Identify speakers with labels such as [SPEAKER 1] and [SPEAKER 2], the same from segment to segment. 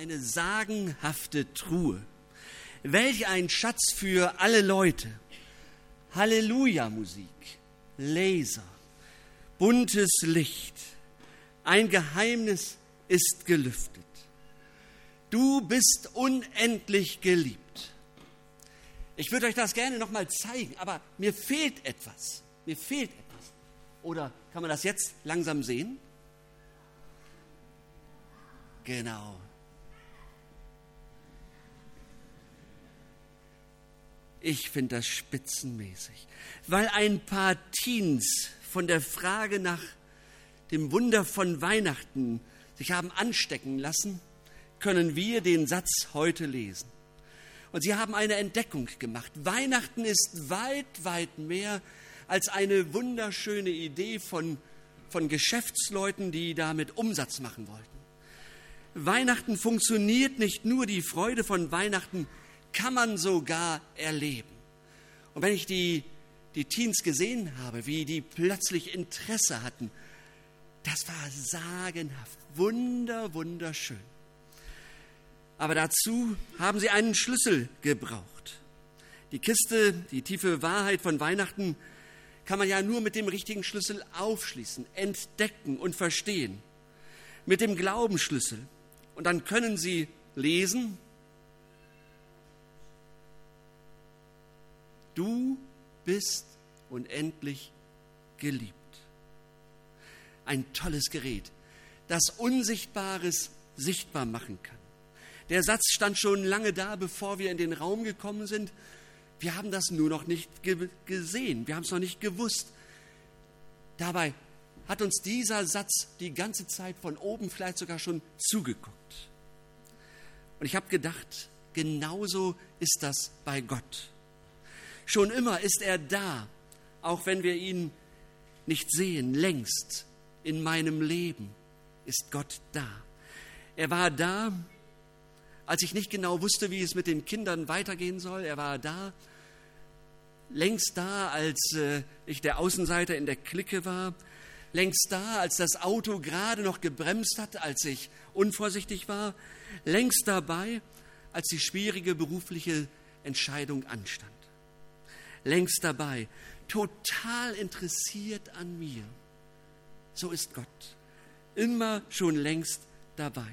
[SPEAKER 1] eine sagenhafte Truhe. Welch ein Schatz für alle Leute. Halleluja-Musik, Laser, buntes Licht. Ein Geheimnis ist gelüftet. Du bist unendlich geliebt. Ich würde euch das gerne nochmal zeigen, aber mir fehlt etwas. Mir fehlt etwas. Oder kann man das jetzt langsam sehen? Genau. Ich finde das spitzenmäßig, weil ein paar Teens von der Frage nach dem Wunder von Weihnachten sich haben anstecken lassen, können wir den Satz heute lesen. Und sie haben eine Entdeckung gemacht. Weihnachten ist weit, weit mehr als eine wunderschöne Idee von, von Geschäftsleuten, die damit Umsatz machen wollten. Weihnachten funktioniert nicht nur, die Freude von Weihnachten kann man sogar erleben. Und wenn ich die, die Teens gesehen habe, wie die plötzlich Interesse hatten, das war sagenhaft, wunder, wunderschön. Aber dazu haben sie einen Schlüssel gebraucht. Die Kiste, die tiefe Wahrheit von Weihnachten, kann man ja nur mit dem richtigen Schlüssel aufschließen, entdecken und verstehen. Mit dem Glaubensschlüssel. Und dann können Sie lesen, du bist unendlich geliebt. Ein tolles Gerät, das Unsichtbares sichtbar machen kann. Der Satz stand schon lange da, bevor wir in den Raum gekommen sind. Wir haben das nur noch nicht ge gesehen, wir haben es noch nicht gewusst. Dabei hat uns dieser Satz die ganze Zeit von oben vielleicht sogar schon zugeguckt. Und ich habe gedacht, genauso ist das bei Gott. Schon immer ist er da, auch wenn wir ihn nicht sehen, längst in meinem Leben ist Gott da. Er war da, als ich nicht genau wusste, wie es mit den Kindern weitergehen soll. Er war da, längst da, als äh, ich der Außenseiter in der Clique war, längst da, als das Auto gerade noch gebremst hat, als ich unvorsichtig war, längst dabei, als die schwierige berufliche Entscheidung anstand. Längst dabei, total interessiert an mir. So ist Gott. Immer schon längst dabei.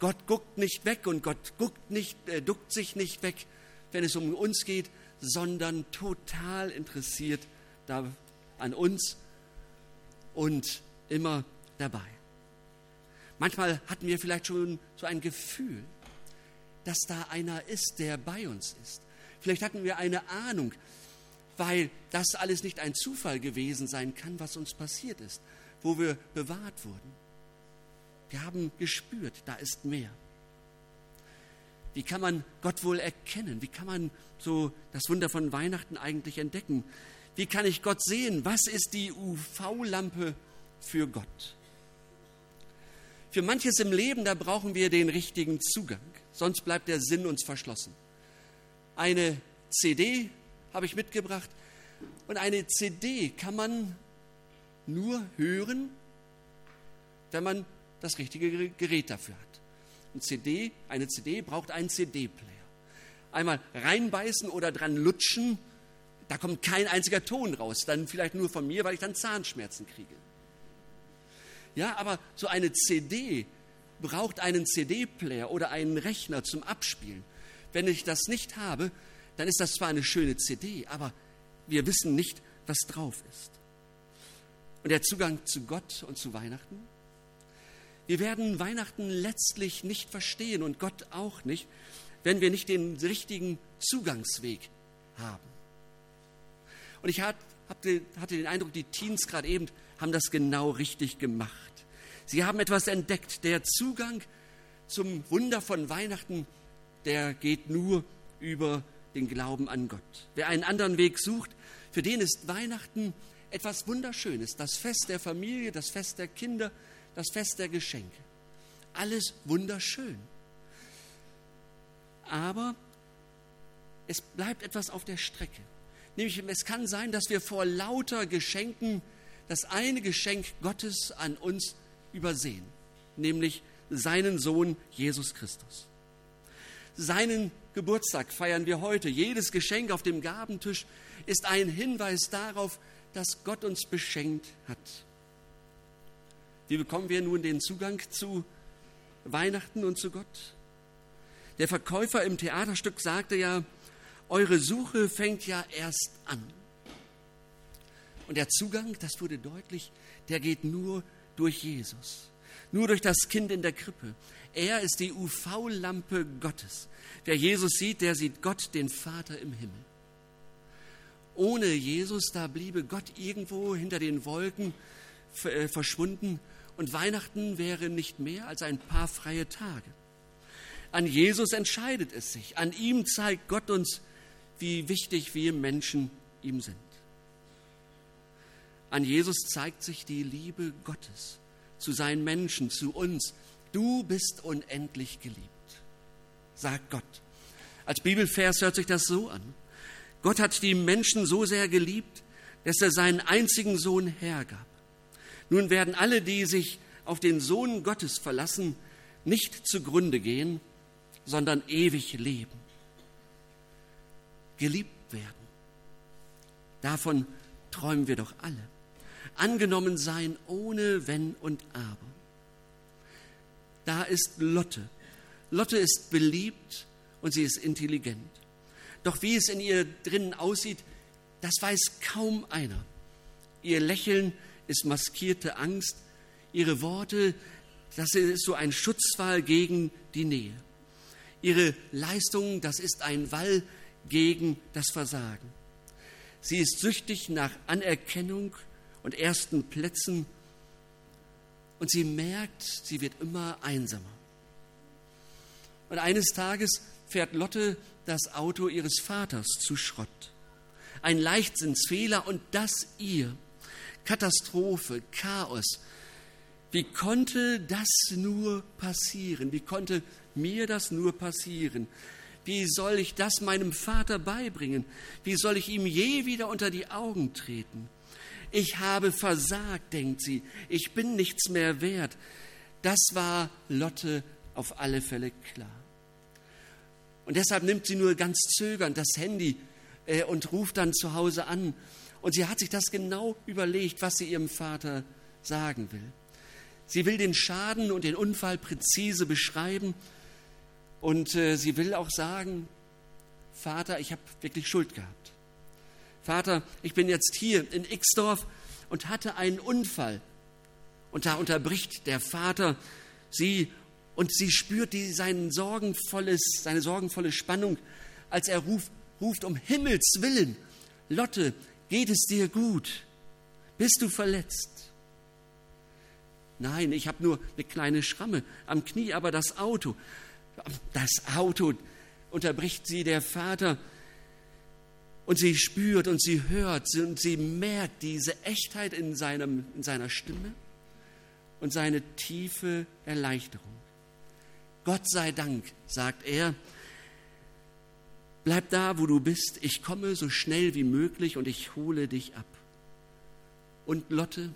[SPEAKER 1] Gott guckt nicht weg und Gott guckt nicht, äh, duckt sich nicht weg, wenn es um uns geht, sondern total interessiert da an uns und immer dabei. Manchmal hatten wir vielleicht schon so ein Gefühl, dass da einer ist, der bei uns ist. Vielleicht hatten wir eine Ahnung, weil das alles nicht ein Zufall gewesen sein kann, was uns passiert ist, wo wir bewahrt wurden. Wir haben gespürt, da ist mehr. Wie kann man Gott wohl erkennen? Wie kann man so das Wunder von Weihnachten eigentlich entdecken? Wie kann ich Gott sehen? Was ist die UV-Lampe für Gott? Für manches im Leben, da brauchen wir den richtigen Zugang, sonst bleibt der Sinn uns verschlossen. Eine CD habe ich mitgebracht und eine CD kann man nur hören, wenn man das richtige Gerät dafür hat. Eine CD, eine CD braucht einen CD-Player. Einmal reinbeißen oder dran lutschen, da kommt kein einziger Ton raus. Dann vielleicht nur von mir, weil ich dann Zahnschmerzen kriege. Ja, aber so eine CD braucht einen CD-Player oder einen Rechner zum Abspielen. Wenn ich das nicht habe, dann ist das zwar eine schöne CD, aber wir wissen nicht, was drauf ist. Und der Zugang zu Gott und zu Weihnachten? Wir werden Weihnachten letztlich nicht verstehen und Gott auch nicht, wenn wir nicht den richtigen Zugangsweg haben. Und ich hatte den Eindruck, die Teens gerade eben haben das genau richtig gemacht. Sie haben etwas entdeckt. Der Zugang zum Wunder von Weihnachten, der geht nur über den Glauben an Gott. Wer einen anderen Weg sucht, für den ist Weihnachten etwas Wunderschönes. Das Fest der Familie, das Fest der Kinder, das Fest der Geschenke. Alles wunderschön. Aber es bleibt etwas auf der Strecke. Nämlich es kann sein, dass wir vor lauter Geschenken das eine Geschenk Gottes an uns übersehen, nämlich seinen Sohn Jesus Christus. Seinen Geburtstag feiern wir heute. Jedes Geschenk auf dem Gabentisch ist ein Hinweis darauf, dass Gott uns beschenkt hat. Wie bekommen wir nun den Zugang zu Weihnachten und zu Gott? Der Verkäufer im Theaterstück sagte ja, eure Suche fängt ja erst an. Und der Zugang, das wurde deutlich, der geht nur durch Jesus, nur durch das Kind in der Krippe. Er ist die UV-Lampe Gottes. Wer Jesus sieht, der sieht Gott, den Vater im Himmel. Ohne Jesus, da bliebe Gott irgendwo hinter den Wolken äh, verschwunden und Weihnachten wäre nicht mehr als ein paar freie Tage. An Jesus entscheidet es sich. An ihm zeigt Gott uns, wie wichtig wir Menschen ihm sind. An Jesus zeigt sich die Liebe Gottes zu seinen Menschen, zu uns. Du bist unendlich geliebt, sagt Gott. Als Bibelvers hört sich das so an. Gott hat die Menschen so sehr geliebt, dass er seinen einzigen Sohn hergab. Nun werden alle, die sich auf den Sohn Gottes verlassen, nicht zugrunde gehen, sondern ewig leben. Geliebt werden. Davon träumen wir doch alle. Angenommen sein ohne Wenn und Aber. Da ist Lotte. Lotte ist beliebt und sie ist intelligent. Doch wie es in ihr drinnen aussieht, das weiß kaum einer. Ihr Lächeln ist maskierte Angst, ihre Worte, das ist so ein Schutzwall gegen die Nähe. Ihre Leistung, das ist ein Wall gegen das Versagen. Sie ist süchtig nach Anerkennung und ersten Plätzen und sie merkt, sie wird immer einsamer. Und eines Tages fährt Lotte das Auto ihres Vaters zu Schrott. Ein Leichtsinnsfehler und das ihr. Katastrophe, Chaos. Wie konnte das nur passieren? Wie konnte mir das nur passieren? Wie soll ich das meinem Vater beibringen? Wie soll ich ihm je wieder unter die Augen treten? Ich habe versagt, denkt sie. Ich bin nichts mehr wert. Das war Lotte auf alle Fälle klar. Und deshalb nimmt sie nur ganz zögernd das Handy äh, und ruft dann zu Hause an. Und sie hat sich das genau überlegt, was sie ihrem Vater sagen will. Sie will den Schaden und den Unfall präzise beschreiben und äh, sie will auch sagen, Vater, ich habe wirklich Schuld gehabt. Vater, ich bin jetzt hier in Ixdorf und hatte einen Unfall. Und da unterbricht der Vater sie und sie spürt die, sein sorgenvolles, seine sorgenvolle Spannung, als er ruft, ruft um Himmels willen, Lotte, geht es dir gut? Bist du verletzt? Nein, ich habe nur eine kleine Schramme am Knie, aber das Auto, das Auto, unterbricht sie der Vater. Und sie spürt und sie hört und sie merkt diese Echtheit in, seinem, in seiner Stimme und seine tiefe Erleichterung. Gott sei Dank, sagt er, bleib da, wo du bist, ich komme so schnell wie möglich und ich hole dich ab. Und Lotte,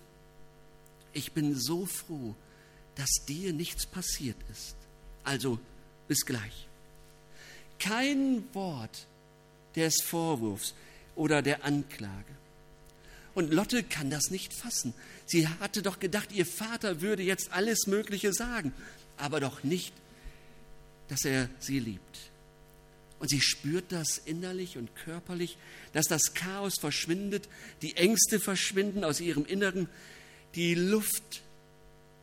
[SPEAKER 1] ich bin so froh, dass dir nichts passiert ist. Also bis gleich. Kein Wort des Vorwurfs oder der Anklage. Und Lotte kann das nicht fassen. Sie hatte doch gedacht, ihr Vater würde jetzt alles Mögliche sagen, aber doch nicht dass er sie liebt. Und sie spürt das innerlich und körperlich, dass das Chaos verschwindet, die Ängste verschwinden aus ihrem Inneren, die Luft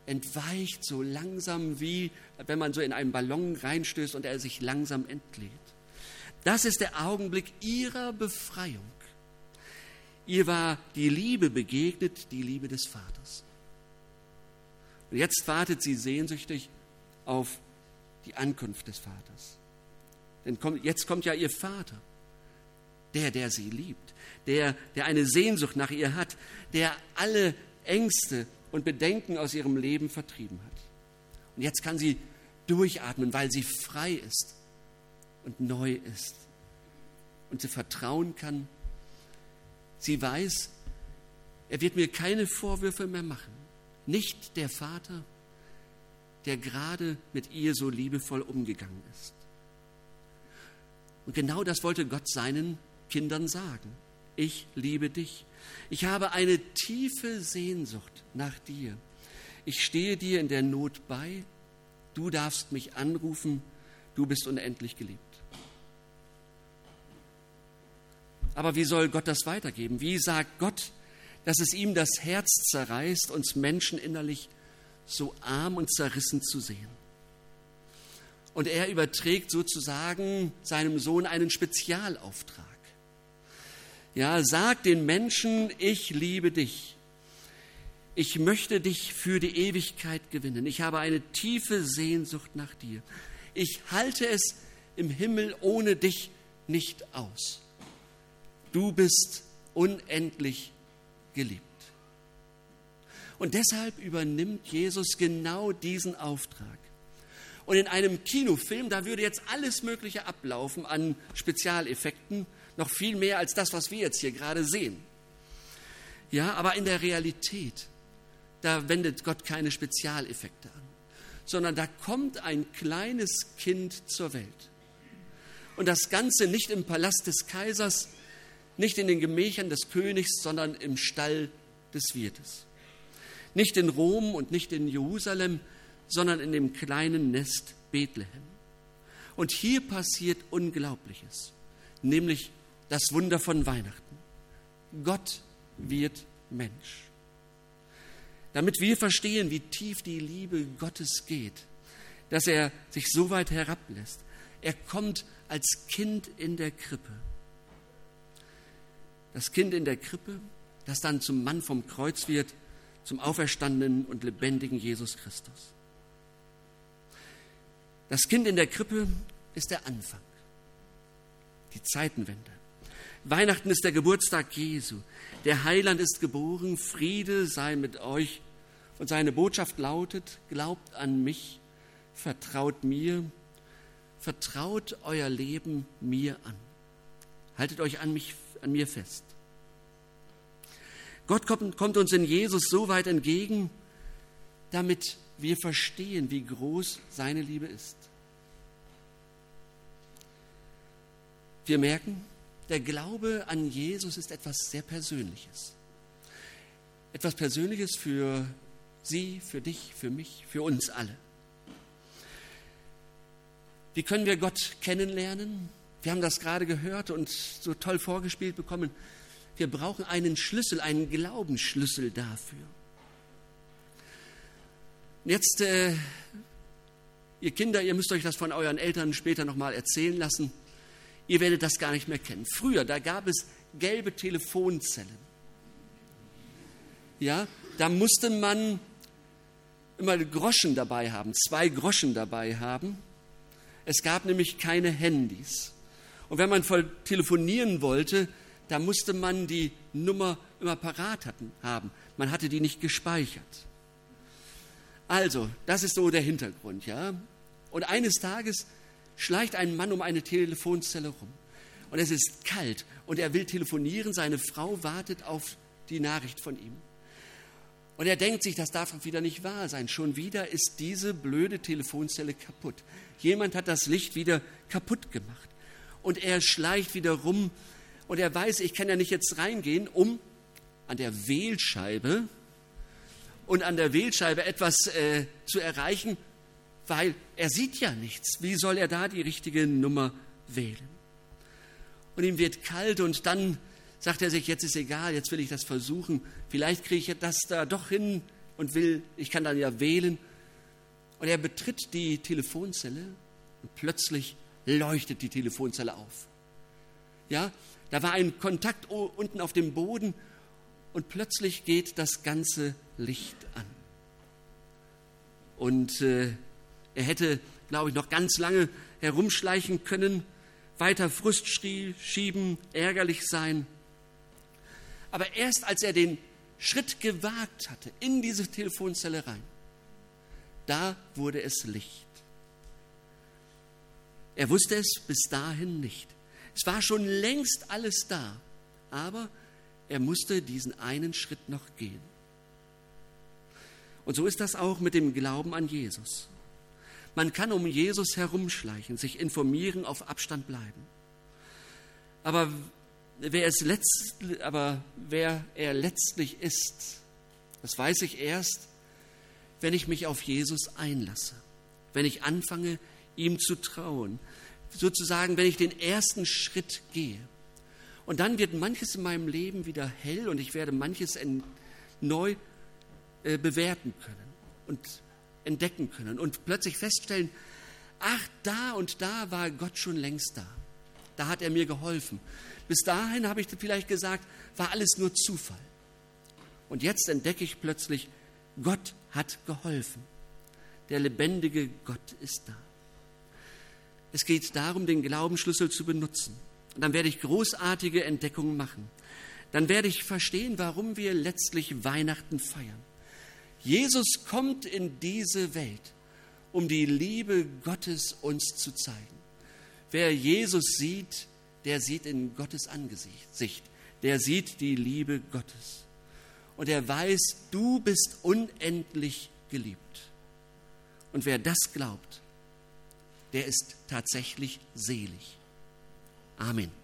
[SPEAKER 1] entweicht so langsam, wie wenn man so in einen Ballon reinstößt und er sich langsam entlädt. Das ist der Augenblick ihrer Befreiung. Ihr war die Liebe begegnet, die Liebe des Vaters. Und jetzt wartet sie sehnsüchtig auf die Ankunft des Vaters. Denn jetzt kommt ja ihr Vater, der, der sie liebt, der, der eine Sehnsucht nach ihr hat, der alle Ängste und Bedenken aus ihrem Leben vertrieben hat. Und jetzt kann sie durchatmen, weil sie frei ist und neu ist. Und sie vertrauen kann. Sie weiß, er wird mir keine Vorwürfe mehr machen. Nicht der Vater, der gerade mit ihr so liebevoll umgegangen ist. Und genau das wollte Gott seinen Kindern sagen. Ich liebe dich. Ich habe eine tiefe Sehnsucht nach dir. Ich stehe dir in der Not bei. Du darfst mich anrufen. Du bist unendlich geliebt. Aber wie soll Gott das weitergeben? Wie sagt Gott, dass es ihm das Herz zerreißt, uns Menschen innerlich so arm und zerrissen zu sehen? Und er überträgt sozusagen seinem Sohn einen Spezialauftrag. Ja, sag den Menschen, ich liebe dich. Ich möchte dich für die Ewigkeit gewinnen. Ich habe eine tiefe Sehnsucht nach dir. Ich halte es im Himmel ohne dich nicht aus. Du bist unendlich geliebt. Und deshalb übernimmt Jesus genau diesen Auftrag. Und in einem Kinofilm, da würde jetzt alles Mögliche ablaufen an Spezialeffekten, noch viel mehr als das, was wir jetzt hier gerade sehen. Ja, aber in der Realität, da wendet Gott keine Spezialeffekte an, sondern da kommt ein kleines Kind zur Welt. Und das Ganze nicht im Palast des Kaisers, nicht in den Gemächern des Königs, sondern im Stall des Wirtes. Nicht in Rom und nicht in Jerusalem, sondern in dem kleinen Nest Bethlehem. Und hier passiert Unglaubliches, nämlich das Wunder von Weihnachten. Gott wird Mensch. Damit wir verstehen, wie tief die Liebe Gottes geht, dass er sich so weit herablässt. Er kommt als Kind in der Krippe das Kind in der Krippe, das dann zum Mann vom Kreuz wird, zum auferstandenen und lebendigen Jesus Christus. Das Kind in der Krippe ist der Anfang, die Zeitenwende. Weihnachten ist der Geburtstag Jesu. Der Heiland ist geboren, Friede sei mit euch. Und seine Botschaft lautet, glaubt an mich, vertraut mir, vertraut euer Leben mir an. Haltet euch an mich an mir fest. Gott kommt, kommt uns in Jesus so weit entgegen, damit wir verstehen, wie groß seine Liebe ist. Wir merken, der Glaube an Jesus ist etwas sehr Persönliches. Etwas Persönliches für Sie, für dich, für mich, für uns alle. Wie können wir Gott kennenlernen? Wir haben das gerade gehört und so toll vorgespielt bekommen. Wir brauchen einen Schlüssel, einen Glaubensschlüssel dafür. Jetzt, äh, ihr Kinder, ihr müsst euch das von euren Eltern später nochmal erzählen lassen. Ihr werdet das gar nicht mehr kennen. Früher, da gab es gelbe Telefonzellen. Ja, da musste man immer Groschen dabei haben, zwei Groschen dabei haben. Es gab nämlich keine Handys. Und wenn man voll telefonieren wollte, da musste man die Nummer immer parat hatten, haben. Man hatte die nicht gespeichert. Also, das ist so der Hintergrund, ja. Und eines Tages schleicht ein Mann um eine Telefonzelle rum. Und es ist kalt und er will telefonieren. Seine Frau wartet auf die Nachricht von ihm. Und er denkt sich, das darf wieder nicht wahr sein. Schon wieder ist diese blöde Telefonzelle kaputt. Jemand hat das Licht wieder kaputt gemacht und er schleicht wieder rum und er weiß, ich kann ja nicht jetzt reingehen, um an der Wählscheibe und an der Wählscheibe etwas äh, zu erreichen, weil er sieht ja nichts. Wie soll er da die richtige Nummer wählen? Und ihm wird kalt und dann sagt er sich, jetzt ist egal, jetzt will ich das versuchen. Vielleicht kriege ich das da doch hin und will, ich kann dann ja wählen. Und er betritt die Telefonzelle und plötzlich leuchtet die Telefonzelle auf. Ja, da war ein Kontakt unten auf dem Boden und plötzlich geht das ganze Licht an. Und äh, er hätte, glaube ich, noch ganz lange herumschleichen können, weiter Frust schieben, ärgerlich sein. Aber erst als er den Schritt gewagt hatte in diese Telefonzelle rein, da wurde es Licht. Er wusste es bis dahin nicht. Es war schon längst alles da, aber er musste diesen einen Schritt noch gehen. Und so ist das auch mit dem Glauben an Jesus. Man kann um Jesus herumschleichen, sich informieren, auf Abstand bleiben. Aber wer, es letzt, aber wer er letztlich ist, das weiß ich erst, wenn ich mich auf Jesus einlasse, wenn ich anfange, ihm zu trauen, sozusagen, wenn ich den ersten Schritt gehe. Und dann wird manches in meinem Leben wieder hell und ich werde manches neu äh, bewerten können und entdecken können und plötzlich feststellen, ach, da und da war Gott schon längst da. Da hat er mir geholfen. Bis dahin habe ich vielleicht gesagt, war alles nur Zufall. Und jetzt entdecke ich plötzlich, Gott hat geholfen. Der lebendige Gott ist da. Es geht darum, den Glaubensschlüssel zu benutzen. Und dann werde ich großartige Entdeckungen machen. Dann werde ich verstehen, warum wir letztlich Weihnachten feiern. Jesus kommt in diese Welt, um die Liebe Gottes uns zu zeigen. Wer Jesus sieht, der sieht in Gottes Angesicht, der sieht die Liebe Gottes. Und er weiß, du bist unendlich geliebt. Und wer das glaubt, der ist tatsächlich selig. Amen.